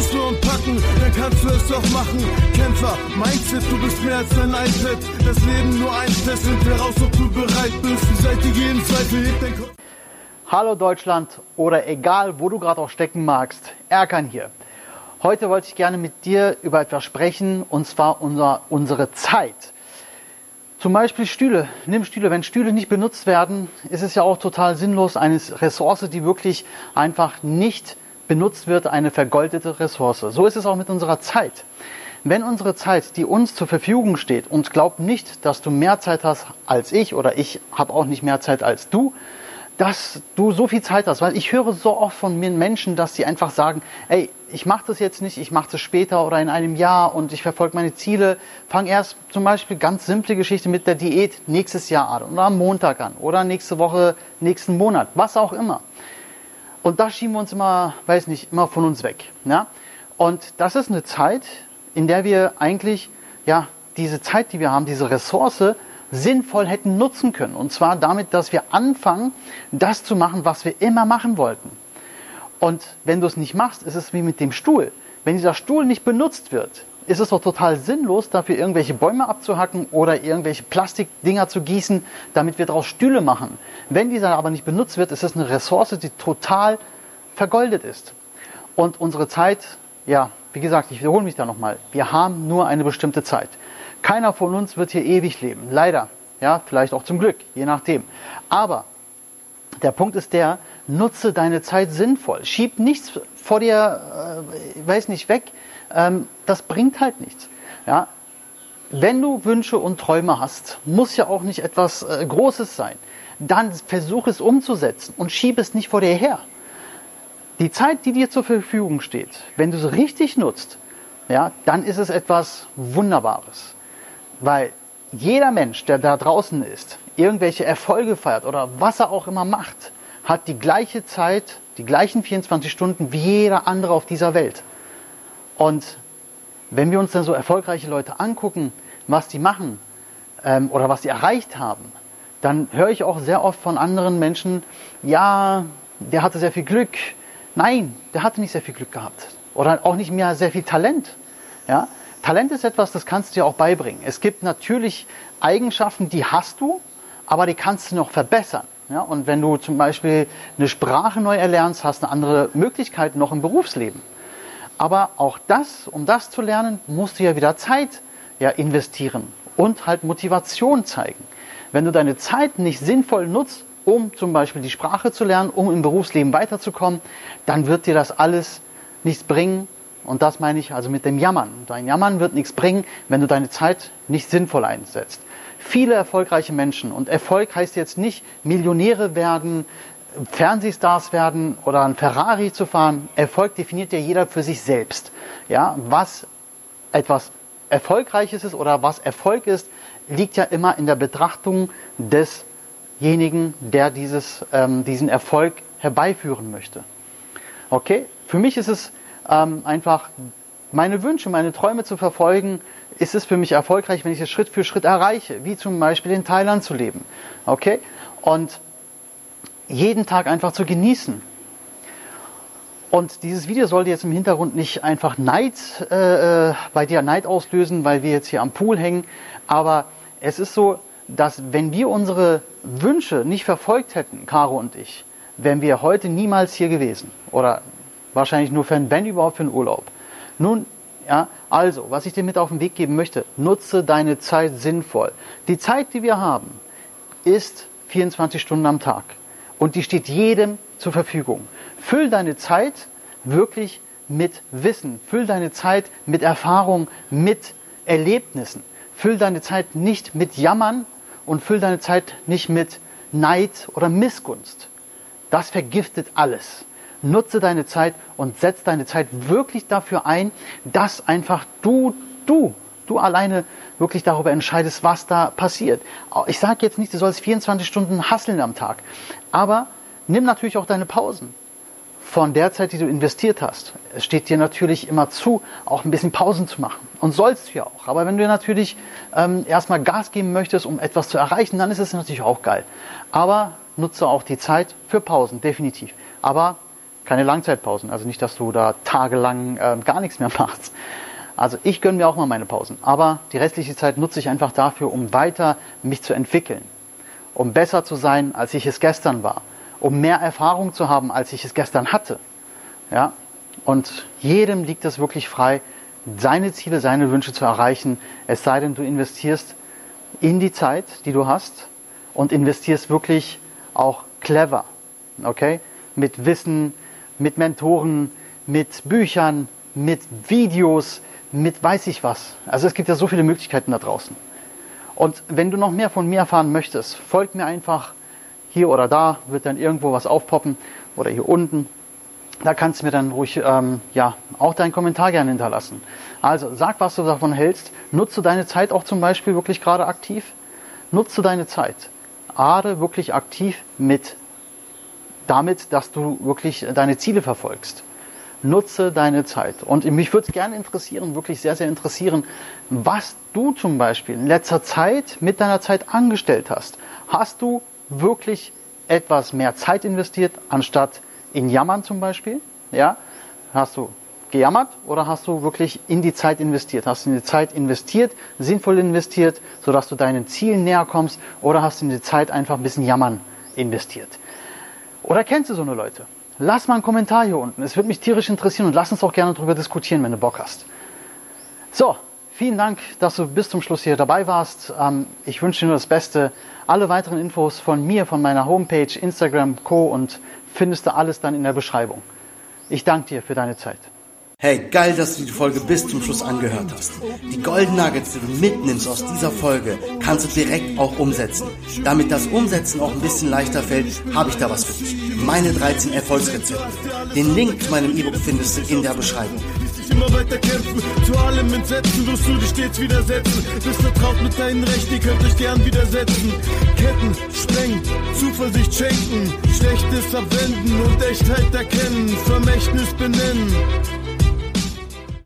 es nur packen, dann kannst du es doch machen. Kämpfer, Mindset, du bist mehr als ein iPad. Das Leben nur ein Test, sind wir ob du bereit bist. Die Seite jeden Zweifel hebt dein Kopf. Hallo Deutschland oder egal, wo du gerade auch stecken magst, Erkan hier. Heute wollte ich gerne mit dir über etwas sprechen und zwar unser, unsere Zeit. Zum Beispiel Stühle. Nimm Stühle. Wenn Stühle nicht benutzt werden, ist es ja auch total sinnlos. Eine Ressource, die wirklich einfach nicht benutzt wird, eine vergoldete Ressource. So ist es auch mit unserer Zeit. Wenn unsere Zeit, die uns zur Verfügung steht, und glaub nicht, dass du mehr Zeit hast als ich oder ich habe auch nicht mehr Zeit als du, dass du so viel Zeit hast. Weil ich höre so oft von mir Menschen, dass sie einfach sagen, ey, ich mache das jetzt nicht, ich mache das später oder in einem Jahr und ich verfolge meine Ziele. Fang erst zum Beispiel ganz simple Geschichte mit der Diät nächstes Jahr an oder am Montag an oder nächste Woche, nächsten Monat, was auch immer. Und da schieben wir uns immer, weiß nicht, immer von uns weg. Ja? Und das ist eine Zeit, in der wir eigentlich, ja, diese Zeit, die wir haben, diese Ressource, sinnvoll hätten nutzen können. Und zwar damit, dass wir anfangen, das zu machen, was wir immer machen wollten. Und wenn du es nicht machst, ist es wie mit dem Stuhl. Wenn dieser Stuhl nicht benutzt wird, ist es doch total sinnlos, dafür irgendwelche Bäume abzuhacken oder irgendwelche Plastikdinger zu gießen, damit wir daraus Stühle machen. Wenn dieser aber nicht benutzt wird, ist es eine Ressource, die total vergoldet ist. Und unsere Zeit, ja, wie gesagt, ich wiederhole mich da nochmal, wir haben nur eine bestimmte Zeit. Keiner von uns wird hier ewig leben. Leider. Ja, vielleicht auch zum Glück, je nachdem. Aber der Punkt ist der, nutze deine Zeit sinnvoll. Schieb nichts vor dir, äh, weiß nicht, weg. Ähm, das bringt halt nichts. Ja, wenn du Wünsche und Träume hast, muss ja auch nicht etwas äh, Großes sein. Dann versuch es umzusetzen und schieb es nicht vor dir her. Die Zeit, die dir zur Verfügung steht, wenn du sie richtig nutzt, ja, dann ist es etwas Wunderbares. Weil jeder Mensch, der da draußen ist, irgendwelche Erfolge feiert oder was er auch immer macht, hat die gleiche Zeit, die gleichen 24 Stunden wie jeder andere auf dieser Welt. Und wenn wir uns dann so erfolgreiche Leute angucken, was die machen ähm, oder was sie erreicht haben, dann höre ich auch sehr oft von anderen Menschen, ja, der hatte sehr viel Glück. Nein, der hatte nicht sehr viel Glück gehabt. Oder auch nicht mehr sehr viel Talent. Ja? Talent ist etwas, das kannst du dir auch beibringen. Es gibt natürlich Eigenschaften, die hast du, aber die kannst du noch verbessern. Ja, und wenn du zum Beispiel eine Sprache neu erlernst, hast du eine andere Möglichkeit noch im Berufsleben. Aber auch das, um das zu lernen, musst du ja wieder Zeit ja, investieren und halt Motivation zeigen. Wenn du deine Zeit nicht sinnvoll nutzt, um zum Beispiel die Sprache zu lernen, um im Berufsleben weiterzukommen, dann wird dir das alles nichts bringen und das meine ich also mit dem Jammern. Dein Jammern wird nichts bringen, wenn du deine Zeit nicht sinnvoll einsetzt. Viele erfolgreiche Menschen, und Erfolg heißt jetzt nicht Millionäre werden, Fernsehstars werden oder ein Ferrari zu fahren. Erfolg definiert ja jeder für sich selbst. Ja, was etwas Erfolgreiches ist oder was Erfolg ist, liegt ja immer in der Betrachtung desjenigen, der dieses, ähm, diesen Erfolg herbeiführen möchte. Okay? Für mich ist es ähm, einfach meine Wünsche, meine Träume zu verfolgen, ist es für mich erfolgreich, wenn ich es Schritt für Schritt erreiche, wie zum Beispiel in Thailand zu leben. Okay? Und jeden Tag einfach zu genießen. Und dieses Video sollte jetzt im Hintergrund nicht einfach Neid äh, äh, bei dir Neid auslösen, weil wir jetzt hier am Pool hängen. Aber es ist so, dass wenn wir unsere Wünsche nicht verfolgt hätten, Caro und ich, wären wir heute niemals hier gewesen. Oder Wahrscheinlich nur für einen, wenn überhaupt für einen Urlaub. Nun, ja, also, was ich dir mit auf den Weg geben möchte, nutze deine Zeit sinnvoll. Die Zeit, die wir haben, ist 24 Stunden am Tag. Und die steht jedem zur Verfügung. Füll deine Zeit wirklich mit Wissen. Füll deine Zeit mit Erfahrung, mit Erlebnissen. Füll deine Zeit nicht mit Jammern und füll deine Zeit nicht mit Neid oder Missgunst. Das vergiftet alles. Nutze deine Zeit und setz deine Zeit wirklich dafür ein, dass einfach du, du, du alleine wirklich darüber entscheidest, was da passiert. Ich sage jetzt nicht, du sollst 24 Stunden hasseln am Tag, aber nimm natürlich auch deine Pausen von der Zeit, die du investiert hast. Es steht dir natürlich immer zu, auch ein bisschen Pausen zu machen. Und sollst du ja auch. Aber wenn du natürlich ähm, erstmal Gas geben möchtest, um etwas zu erreichen, dann ist es natürlich auch geil. Aber nutze auch die Zeit für Pausen, definitiv. Aber Keine Langzeitpausen. Also nicht, dass du da tagelang äh, gar nichts mehr machst. Also ich gönne mir auch mal meine Pausen. Aber die restliche Zeit nutze ich einfach dafür, um weiter mich zu entwickeln. Um besser zu sein, als ich es gestern war. Um mehr Erfahrung zu haben, als ich es gestern hatte. Ja? Und jedem liegt es wirklich frei, seine Ziele, seine Wünsche zu erreichen. Es sei denn, du investierst in die Zeit, die du hast und investierst wirklich auch clever. Okay? Mit Wissen, mit Mentoren, mit Büchern, mit Videos, mit weiß ich was. Also es gibt ja so viele Möglichkeiten da draußen. Und wenn du noch mehr von mir erfahren möchtest, folg mir einfach hier oder da, wird dann irgendwo was aufpoppen oder hier unten. Da kannst du mir dann ruhig ähm, ja, auch deinen Kommentar gerne hinterlassen. Also sag, was du davon hältst. Nutze deine Zeit auch zum Beispiel wirklich gerade aktiv. Nutze deine Zeit. Ade wirklich aktiv mit damit, dass du wirklich deine Ziele verfolgst. Nutze deine Zeit. Und mich würde es gerne interessieren, wirklich sehr, sehr interessieren, was du zum Beispiel in letzter Zeit mit deiner Zeit angestellt hast. Hast du wirklich etwas mehr Zeit investiert, anstatt in Jammern zum Beispiel? Ja? Hast du gejammert oder hast du wirklich in die Zeit investiert? Hast du in die Zeit investiert, sinnvoll investiert, sodass du deinen Zielen näher kommst oder hast du in die Zeit einfach ein bisschen Jammern investiert? Oder kennst du so eine Leute? Lass mal einen Kommentar hier unten. Es würde mich tierisch interessieren und lass uns auch gerne darüber diskutieren, wenn du Bock hast. So, vielen Dank, dass du bis zum Schluss hier dabei warst. Ähm, ich wünsche dir nur das Beste. Alle weiteren Infos von mir, von meiner Homepage, Instagram, Co. und findest du alles dann in der Beschreibung. Ich danke dir für deine Zeit. Hey, geil, dass du die Folge bis zum Schluss angehört hast. Die Golden Nuggets, die du mitnimmst aus dieser Folge, kannst du direkt auch umsetzen. Damit das Umsetzen auch ein bisschen leichter fällt, habe ich da was für dich. Meine 13 Erfolgsrezepte. Den Link zu meinem E-Book findest du in der Beschreibung immer weiter kämpfen. Zu allem entsetzen, wirst du dich stets widersetzen. Bist vertraut mit deinen Rechten, ihr könnt euch gern widersetzen. Ketten sprengen, Zuversicht schenken, Schlechtes abwenden und Echtheit erkennen, Vermächtnis benennen.